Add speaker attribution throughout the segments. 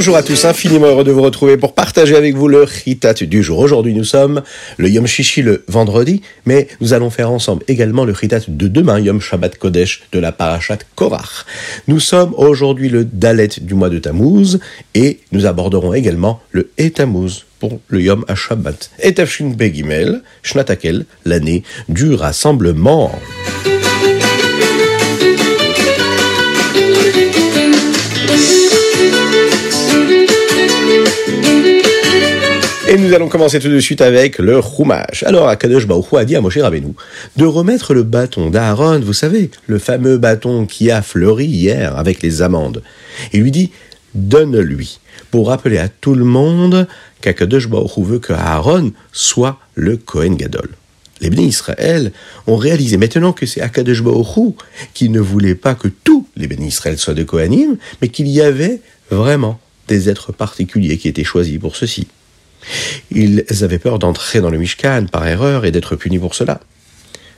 Speaker 1: Bonjour à tous, infiniment heureux de vous retrouver pour partager avec vous le Chitat du jour. Aujourd'hui, nous sommes le Yom Shishi le vendredi, mais nous allons faire ensemble également le Chitat de demain, Yom Shabbat Kodesh de la Parashat Korach. Nous sommes aujourd'hui le Dalet du mois de Tammuz et nous aborderons également le Etamuz pour le Yom HaShabbat. Etafshin Begimel, Shnatakel, l'année du rassemblement. Et nous allons commencer tout de suite avec le Chumash. Alors, Akadosh Baruch a dit à Moshe Rabbeinu de remettre le bâton d'Aaron, vous savez, le fameux bâton qui a fleuri hier avec les amandes. Il lui dit, donne-lui, pour rappeler à tout le monde qu'Akadosh Baruch veut que Aaron soit le Kohen Gadol. Les bénis Israël ont réalisé maintenant que c'est Akadosh Baruch qui ne voulait pas que tous les bénis Israël soient de Kohanim, mais qu'il y avait vraiment des êtres particuliers qui étaient choisis pour ceci. Ils avaient peur d'entrer dans le Mishkan par erreur et d'être punis pour cela.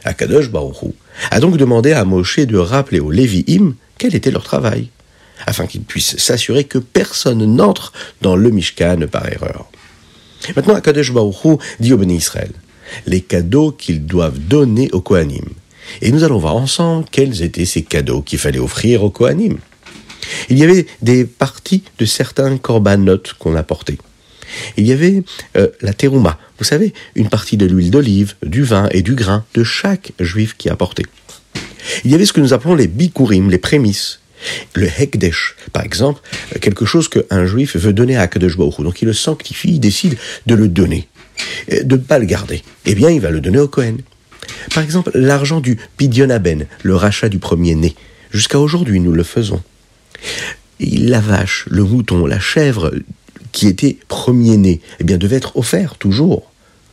Speaker 1: Akadosh Baruchou a donc demandé à Moshe de rappeler aux Lévi'im quel était leur travail, afin qu'ils puissent s'assurer que personne n'entre dans le Mishkan par erreur. Maintenant, Akadosh Baruchou dit au béni Israël les cadeaux qu'ils doivent donner aux Kohanim. Et nous allons voir ensemble quels étaient ces cadeaux qu'il fallait offrir aux Kohanim. Il y avait des parties de certains corbanotes qu'on apportait. Il y avait euh, la terouma, vous savez, une partie de l'huile d'olive, du vin et du grain de chaque juif qui apportait. Il y avait ce que nous appelons les bikurim, les prémices. Le hekdesh, par exemple, euh, quelque chose qu'un juif veut donner à Baruch Donc il le sanctifie, il décide de le donner, de ne pas le garder. Eh bien, il va le donner au Kohen. Par exemple, l'argent du pidionaben, le rachat du premier-né. Jusqu'à aujourd'hui, nous le faisons. La vache, le mouton, la chèvre qui était premier-né, eh bien, devait être offert toujours,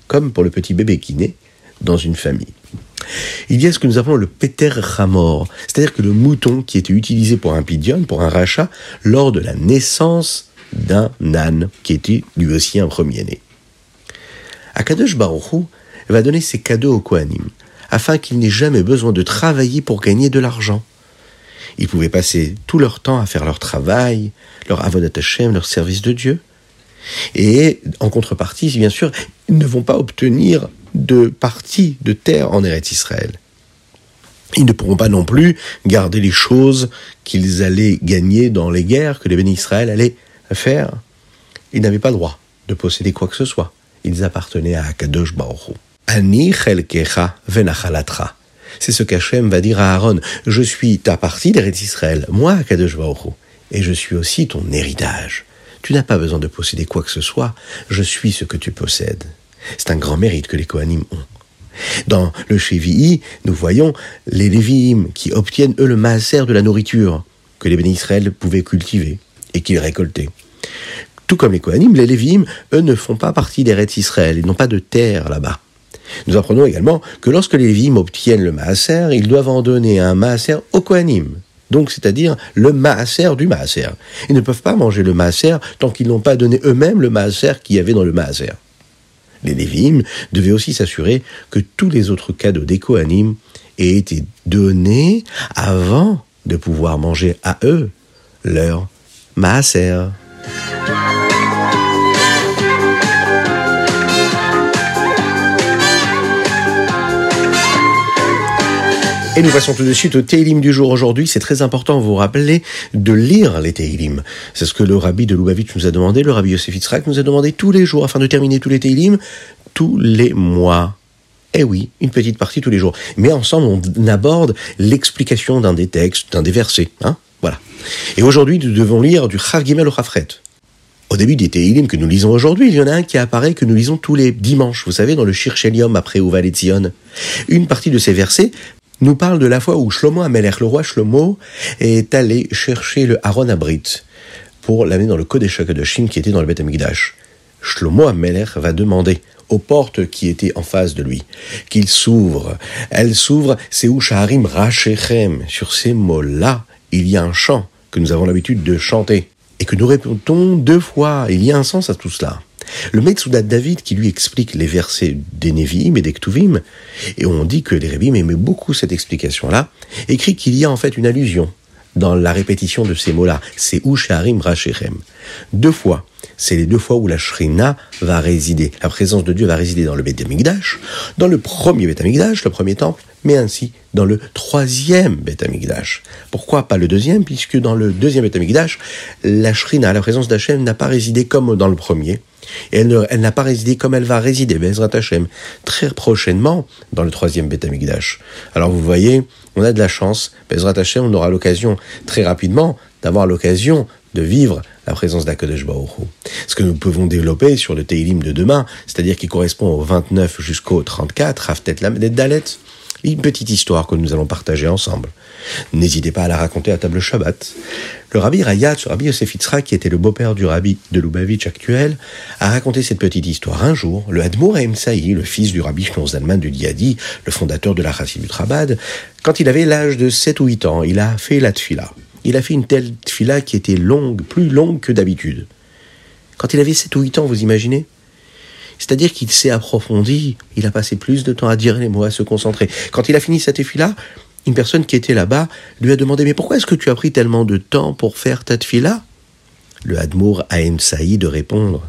Speaker 1: comme pour le petit bébé qui naît dans une famille. Il y a ce que nous appelons le Peter Ramor, c'est-à-dire que le mouton qui était utilisé pour un pidion, pour un rachat, lors de la naissance d'un âne qui était lui aussi un premier-né. Akadosh Baruchou va donner ses cadeaux aux Kohanim, afin qu'ils n'aient jamais besoin de travailler pour gagner de l'argent. Ils pouvaient passer tout leur temps à faire leur travail, leur avodat Hashem, leur service de Dieu. Et en contrepartie, bien sûr, ils ne vont pas obtenir de partie de terre en Eretz Israël. Ils ne pourront pas non plus garder les choses qu'ils allaient gagner dans les guerres que les bénis Israël allaient faire. Ils n'avaient pas le droit de posséder quoi que ce soit. Ils appartenaient à Akadosh Baruch Ani chelkecha venachalatra. C'est ce qu'Hachem va dire à Aaron. Je suis ta partie d'Eretz Israël, moi, Akadosh Baruch et je suis aussi ton héritage. Tu n'as pas besoin de posséder quoi que ce soit, je suis ce que tu possèdes. C'est un grand mérite que les Kohanim ont. Dans le Shevi'i, nous voyons les Lévi'im qui obtiennent eux le maaser de la nourriture que les bénis Israël pouvaient cultiver et qu'ils récoltaient. Tout comme les Kohanim, les Lévi'im, eux, ne font pas partie des Rêtes Israël, ils n'ont pas de terre là-bas. Nous apprenons également que lorsque les Lévi'im obtiennent le maaser, ils doivent en donner un maaser aux Kohanim donc c'est-à-dire le maaser du maaser. Ils ne peuvent pas manger le maaser tant qu'ils n'ont pas donné eux-mêmes le maaser qu'il y avait dans le maaser. Les Lévim devaient aussi s'assurer que tous les autres cadeaux des Kohanim aient été donnés avant de pouvoir manger à eux leur maaser. Et nous passons tout de suite au Teilim du jour aujourd'hui. C'est très important, vous vous rappelez, de lire les Teilim. C'est ce que le rabbi de Lubavitch nous a demandé, le rabbi Yosef Yitzhak nous a demandé tous les jours, afin de terminer tous les Teilim, tous les mois. Eh oui, une petite partie tous les jours. Mais ensemble, on aborde l'explication d'un des textes, d'un des versets. Hein voilà. Et aujourd'hui, nous devons lire du Chav Gimel au Chafret. Au début des Teilim que nous lisons aujourd'hui, il y en a un qui apparaît que nous lisons tous les dimanches, vous savez, dans le Shir après Uval et Une partie de ces versets nous parle de la fois où Shlomo Amelech, le roi Shlomo, est allé chercher le Aaron Abrit pour l'amener dans le Kodesh Chine qui était dans le Beth Amikdash. Shlomo Amelech va demander aux portes qui étaient en face de lui qu'il s'ouvre. Elle s'ouvre, c'est où Shaharim Rachechem. Sur ces mots-là, il y a un chant que nous avons l'habitude de chanter et que nous répétons deux fois. Il y a un sens à tout cela. Le Metsoudat David qui lui explique les versets des Nevi'im et des Ktuvim, et on dit que les Rébim aimaient beaucoup cette explication-là, écrit qu'il y a en fait une allusion dans la répétition de ces mots-là. C'est Usharim Rachem. Deux fois. C'est les deux fois où la Shrina va résider. La présence de Dieu va résider dans le Beth Amikdash, dans le premier Beth Amikdash, le premier temple, mais ainsi dans le troisième Beth Amikdash. Pourquoi pas le deuxième? Puisque dans le deuxième Beth Amikdash, la Shrina, la présence d'Hachem, n'a pas résidé comme dans le premier. Et elle, n'a pas résidé comme elle va résider, Bezrat Hashem, très prochainement dans le troisième Beth Amikdash. Alors vous voyez, on a de la chance, Bezrat Hashem, on aura l'occasion très rapidement d'avoir l'occasion de vivre la présence d'Akadosh Baruch Ce que nous pouvons développer sur le Teilim de demain, c'est-à-dire qui correspond au 29 jusqu'au 34, Raftet Lamed Dalet, une petite histoire que nous allons partager ensemble. N'hésitez pas à la raconter à table Shabbat. Le rabbi Rayat, ce rabbi Yosef qui était le beau-père du rabbi de Lubavitch actuel, a raconté cette petite histoire. Un jour, le Hadmour Saï, le fils du rabbi Shlomo Zalman de Diadi, le fondateur de la Chassid du Trabad, quand il avait l'âge de 7 ou 8 ans, il a fait la tfila. Il a fait une telle tfila qui était longue, plus longue que d'habitude. Quand il avait 7 ou 8 ans, vous imaginez? C'est-à-dire qu'il s'est approfondi, il a passé plus de temps à dire les mots, à se concentrer. Quand il a fini cette tefila, une personne qui était là-bas lui a demandé Mais pourquoi est-ce que tu as pris tellement de temps pour faire ta tefila Le Hadmour a Saï de répondre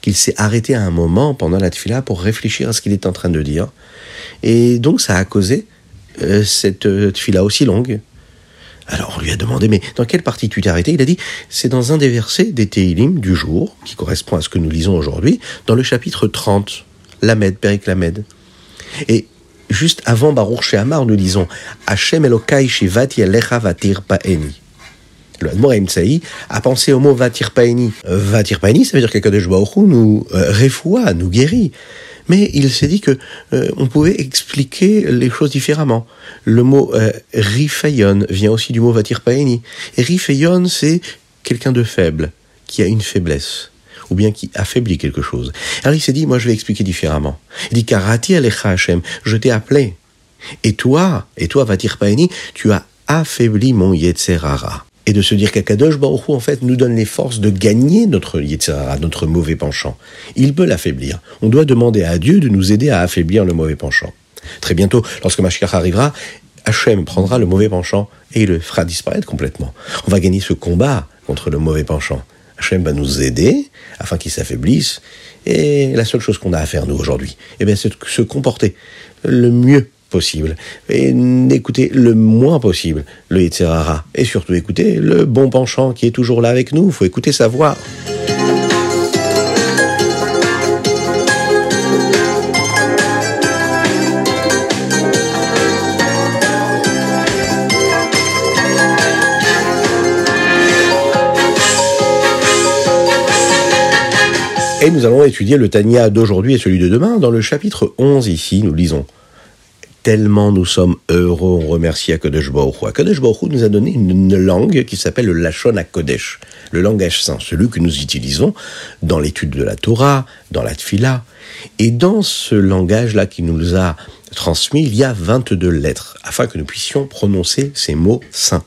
Speaker 1: qu'il s'est arrêté à un moment pendant la tefila pour réfléchir à ce qu'il est en train de dire. Et donc ça a causé euh, cette euh, tefila aussi longue. Alors on lui a demandé, mais dans quelle partie tu t'es arrêté? Il a dit, c'est dans un des versets des Teilim du jour, qui correspond à ce que nous lisons aujourd'hui, dans le chapitre 30, Lamed, Perik Lamed. Et juste avant Baruch Shehamar, nous lisons, Hashem Elokai Shivati Alecha Vatir Paeni. Le Tsaï a pensé au mot Vatir Paeni. Vatir Paeni, ça veut dire qu'Akadosh Baruch nous euh, réfoua, nous guérit mais il s'est dit que euh, on pouvait expliquer les choses différemment. Le mot euh, vient aussi du mot vatir paeni. Et rifeyon, c'est quelqu'un de faible, qui a une faiblesse ou bien qui affaiblit quelque chose. Alors il s'est dit, moi je vais expliquer différemment. Il dit, Karati alecha Hashem, je t'ai appelé. Et toi, et toi, Vatir Paeni, tu as affaibli mon Yetzerara et de se dire qu'Akadosh Baruch en fait nous donne les forces de gagner notre Yitzhara, notre mauvais penchant. Il peut l'affaiblir. On doit demander à Dieu de nous aider à affaiblir le mauvais penchant. Très bientôt, lorsque Mashiach arrivera, Hachem prendra le mauvais penchant et il le fera disparaître complètement. On va gagner ce combat contre le mauvais penchant. Hachem va nous aider afin qu'il s'affaiblisse. Et la seule chose qu'on a à faire, nous, aujourd'hui, eh c'est de se comporter le mieux Et n'écoutez le moins possible le Yitzhara. Et surtout écoutez le bon penchant qui est toujours là avec nous. Il faut écouter sa voix. Et nous allons étudier le Tania d'aujourd'hui et celui de demain. Dans le chapitre 11 ici, nous lisons tellement nous sommes heureux, on remercie Akadosh Baruch Hu. Akadosh nous a donné une, langue qui s'appelle le Lachon HaKodesh, le langage saint, celui que nous utilisons dans l'étude de la Torah, dans la Tfila. Et dans ce langage-là qui nous a transmis, il y a 22 lettres, afin que nous puissions prononcer ces mots saints.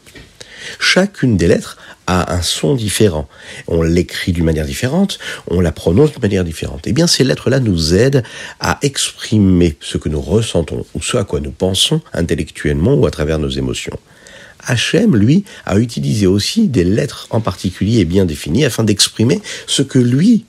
Speaker 1: Chacune des lettres a un son différent. On l'écrit d'une manière différente, on la prononce d'une manière différente. Eh bien, ces lettres-là nous aident à exprimer ce que nous ressentons ou ce à quoi nous pensons intellectuellement ou à travers nos émotions. Hachem, lui, a utilisé aussi des lettres en particulier et bien définies afin d'exprimer ce que lui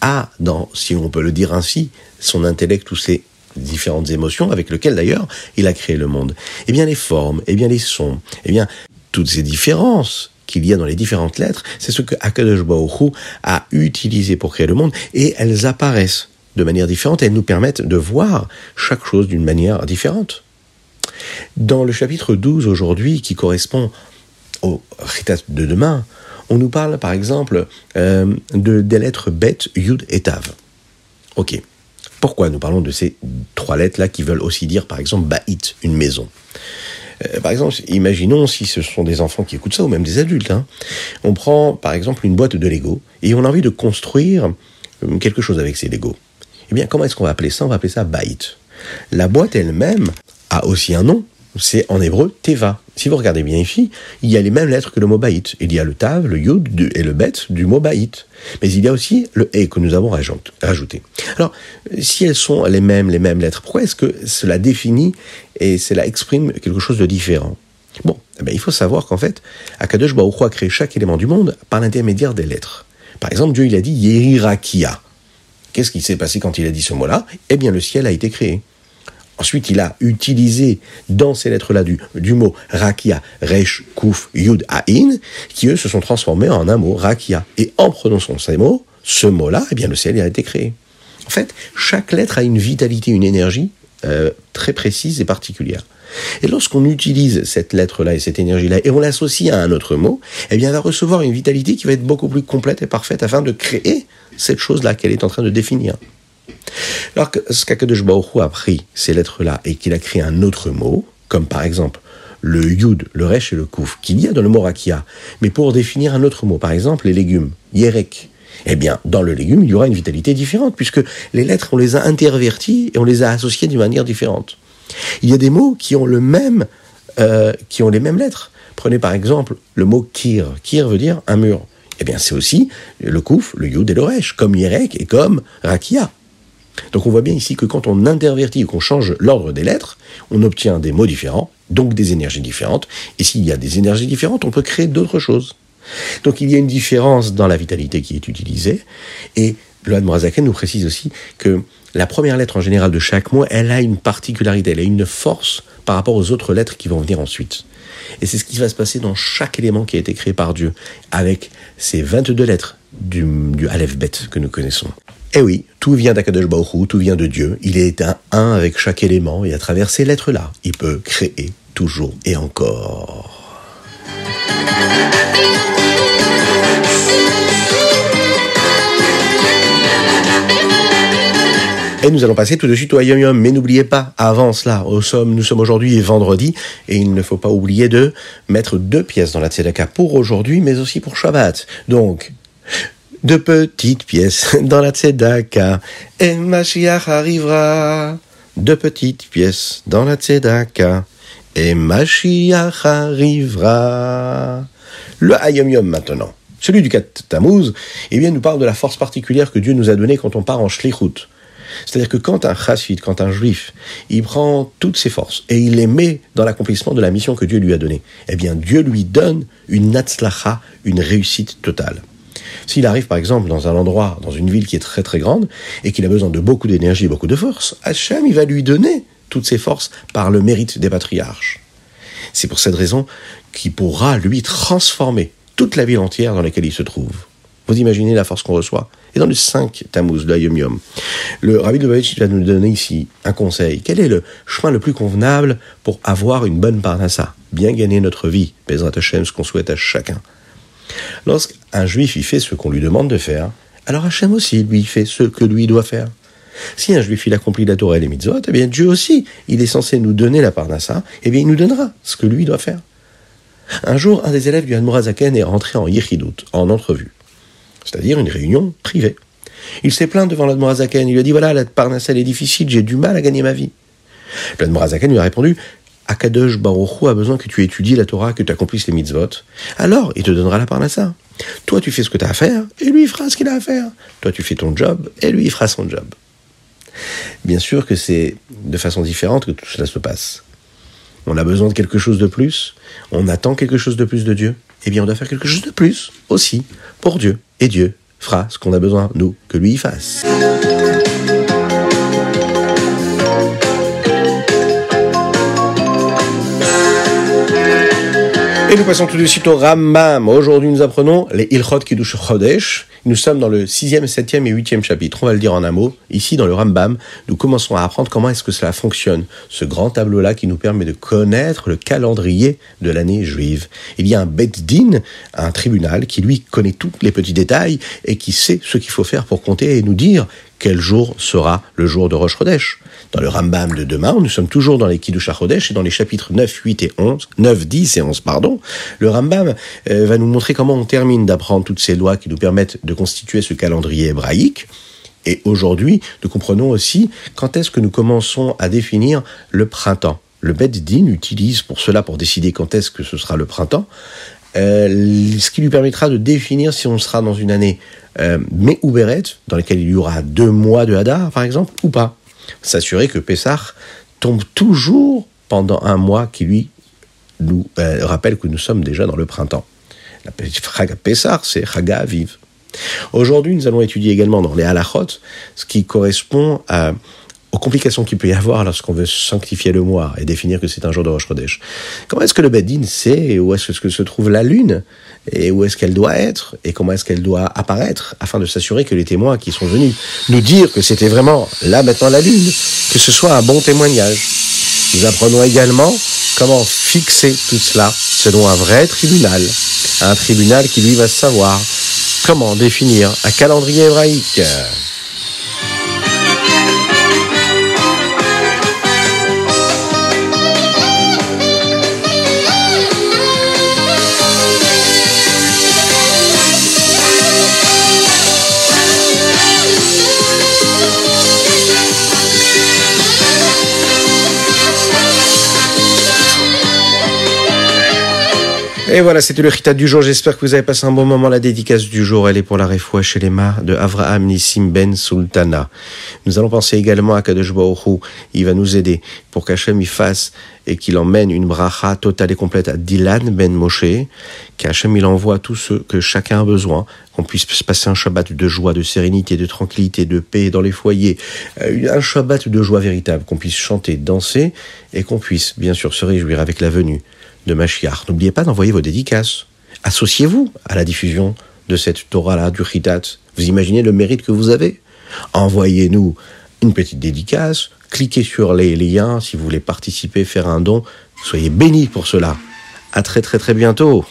Speaker 1: a dans, si on peut le dire ainsi, son intellect ou ses différentes émotions avec lesquelles d'ailleurs il a créé le monde. Eh bien les formes, eh bien les sons, eh bien toutes ces différences qu'il y a dans les différentes lettres, c'est ce que Akadosh Baruch a utilisé pour créer le monde, et elles apparaissent de manière différente, elles nous permettent de voir chaque chose d'une manière différente. Dans le chapitre 12 aujourd'hui, qui correspond au Ritat de demain, on nous parle par exemple euh, de, des lettres Bet, Yud et Tav. Ok. Pourquoi nous parlons de ces trois lettres-là qui veulent aussi dire par exemple Ba'it, une maison? Euh, par exemple, imaginons si ce sont des enfants qui écoutent ça, ou même des adultes. Hein. On prend, par exemple, une boîte de Lego, et on a envie de construire euh, quelque chose avec ces Lego. Eh bien, comment est-ce qu'on va appeler ça? On va appeler ça Byte. La boîte elle-même a aussi un nom, c'est en hébreu Teva. Si vous regardez bien ici, il y a les mêmes lettres que le mot Baït. Il y a le Tav, le Yud et le Bet du mot Baït. Mais il y a aussi le E que nous avons rajouté. Alors, si elles sont les mêmes, les mêmes lettres, pourquoi est-ce que cela définit et cela exprime quelque chose de différent Bon, eh bien, Il faut savoir qu'en fait, Akadosh a créé chaque élément du monde par l'intermédiaire des lettres. Par exemple, Dieu il a dit Yerirakia. Qu'est-ce qui s'est passé quand il a dit ce mot-là? Eh bien, le ciel a été créé. Ensuite, il a utilisé dans ces lettres-là du, du mot Rakia, Resh, Kuf, Yud, Ain, qui eux se sont transformés en un mot Rakia. Et en prononçant ces mots, ce mot-là, eh bien, le ciel a été créé. En fait, chaque lettre a une vitalité, une énergie euh, très précise et particulière. Et lorsqu'on utilise cette lettre-là et cette énergie-là et on l'associe à un autre mot, eh bien, elle va recevoir une vitalité qui va être beaucoup plus complète et parfaite afin de créer cette chose-là qu'elle est en train de définir. Alors que ce Baruch a pris ces lettres-là et qu'il a créé un autre mot, comme par exemple le yud, le resh et le kouf, qu'il y a dans le mot rakia, mais pour définir un autre mot, par exemple les légumes, yerek, eh bien, dans le légume, il y aura une vitalité différente, puisque les lettres, on les a interverties et on les a associées d'une manière différente. Il y a des mots qui ont le même, euh, qui ont les mêmes lettres. Prenez par exemple le mot kir. Kir veut dire un mur. Eh bien, c'est aussi le kouf, le yud et le resh, comme yerek et comme rakia. Donc on voit bien ici que quand on intervertit ou qu'on change l'ordre des lettres, on obtient des mots différents, donc des énergies différentes. Et s'il y a des énergies différentes, on peut créer d'autres choses. Donc il y a une différence dans la vitalité qui est utilisée. Et le Morazaken nous précise aussi que la première lettre en général de chaque mot, elle a une particularité, elle a une force par rapport aux autres lettres qui vont venir ensuite. Et c'est ce qui va se passer dans chaque élément qui a été créé par Dieu, avec ces 22 lettres du, du Aleph Bet que nous connaissons. Eh oui, tout vient d'Akadosh Baruch tout vient de Dieu. Il est un un avec chaque élément et à travers ces lettres-là, il peut créer toujours et encore. Et nous allons passer tout de suite au Yom Yom. Mais n'oubliez pas, avant cela, nous sommes aujourd'hui vendredi, et il ne faut pas oublier de mettre deux pièces dans la Tzedaka pour aujourd'hui, mais aussi pour Shabbat. Donc, deux petites pièces dans la Tzedaka, et Mashiach arrivera. Deux petites pièces dans la Tzedaka, et Mashiach arrivera. Le Hayom Yom maintenant. Celui du 4 Tammuz, eh bien, nous parle de la force particulière que Dieu nous a donnée quand on part en Shlichut. C'est-à-dire que quand un chassid, quand un juif, il prend toutes ses forces et il les met dans l'accomplissement de la mission que Dieu lui a donnée, eh bien Dieu lui donne une natzlacha, une réussite totale. S'il arrive par exemple dans un endroit, dans une ville qui est très très grande et qu'il a besoin de beaucoup d'énergie, beaucoup de force, Hachem, il va lui donner toutes ses forces par le mérite des patriarches. C'est pour cette raison qu'il pourra lui transformer toute la ville entière dans laquelle il se trouve. Vous imaginez la force qu'on reçoit Et dans le 5 Tammuz, le Yom Yom, le Rabbi Lubavitch va nous donner ici un conseil. Quel est le chemin le plus convenable pour avoir une bonne parnassa Bien gagner notre vie, Bezrat Hashem, ce qu'on souhaite à chacun? Lorsqu'un juif y fait ce qu'on lui demande de faire, alors Hachem aussi, lui, fait ce que lui doit faire. Si un juif il accomplit la Torah et les mitzvot, eh bien Dieu aussi, il est censé nous donner la parnassa, eh bien il nous donnera ce que lui doit faire. Un jour, un des élèves du Hanmorazaken est rentré en Yichidut, en entrevue c'est-à-dire une réunion privée. Il s'est plaint devant l'Admorazaken, il lui a dit voilà, la Parnassel est difficile, j'ai du mal à gagner ma vie. L'Admorazaken lui a répondu Akadosh Baruchou a besoin que tu étudies la Torah, que tu accomplisses les mitzvot. Alors, il te donnera la Parnassa. Toi, tu fais ce que tu as à faire, et lui, il fera ce qu'il a à faire. Toi, tu fais ton job, et lui, il fera son job. Bien sûr que c'est de façon différente que tout cela se passe. On a besoin de quelque chose de plus, on attend quelque chose de plus de Dieu, eh bien on doit faire quelque chose de plus aussi pour Dieu. Et Dieu fera ce qu'on a besoin, nous, que lui y fasse. Et nous passons tout de suite au Rambam. Aujourd'hui, nous apprenons les Ilchot Kiddush Chodesh. Nous sommes dans le 6e, 7e et 8e chapitre. On va le dire en un mot. Ici, dans le Rambam, nous commençons à apprendre comment est-ce que cela fonctionne. Ce grand tableau-là qui nous permet de connaître le calendrier de l'année juive. Il y a un Bet Din, un tribunal, qui lui connaît tous les petits détails et qui sait ce qu'il faut faire pour compter et nous dire quel jour sera le jour de Rosh Chodesh. Dans le Rambam de demain, nous sommes toujours dans les Kiddush et dans les chapitres 9, 8 et 11, 9, 10 et 11, pardon, le Rambam euh, va nous montrer comment on termine d'apprendre toutes ces lois qui nous permettent de constituer ce calendrier hébraïque. Et aujourd'hui, nous comprenons aussi quand est-ce que nous commençons à définir le printemps. Le Bet Din utilise pour cela, pour décider quand est-ce que ce sera le printemps, euh, ce qui lui permettra de définir si on sera dans une année euh, mais Uberet, dans laquelle il y aura deux mois de Hadar, par exemple, ou pas. S'assurer que Pessah tombe toujours pendant un mois qui lui nous euh, rappelle que nous sommes déjà dans le printemps. La Chag Pessar, c'est Chaga Aviv. Aujourd'hui, nous allons étudier également dans les halachot ce qui correspond à aux complications qu'il peut y avoir lorsqu'on veut sanctifier le mois et définir que c'est un jour de Rosh. Comment est-ce que le Bedin sait où est-ce que se trouve la lune et où est-ce qu'elle doit être et comment est-ce qu'elle doit apparaître afin de s'assurer que les témoins qui sont venus nous dire que c'était vraiment là maintenant la lune, que ce soit un bon témoignage. Nous apprenons également comment fixer tout cela selon un vrai tribunal, un tribunal qui lui va savoir comment définir un calendrier hébraïque. Et voilà, c'était le Rita du jour. J'espère que vous avez passé un bon moment. La dédicace du jour, elle est pour la réfoua chez les mains de Avraham Nissim Ben Sultana. Nous allons penser également à Kadosh Baruch Il va nous aider pour qu'Hachem y fasse et qu'il emmène une bracha totale et complète à Dylan Ben Moshe, qu'Hachem il envoie tout ce que chacun a besoin, qu'on puisse passer un Shabbat de joie, de sérénité, de tranquillité, de paix dans les foyers, euh, un Shabbat de joie véritable, qu'on puisse chanter, danser et qu'on puisse bien sûr se réjouir avec la venue de Mashiach. N'oubliez pas d'envoyer vos dédicaces. Associez-vous à la diffusion de cette Torah-là, du Chitat. Vous imaginez le mérite que vous avez Envoyez-nous une petite dédicace, cliquez sur les liens si vous voulez participer, faire un don. Soyez bénis pour cela. À très très très bientôt.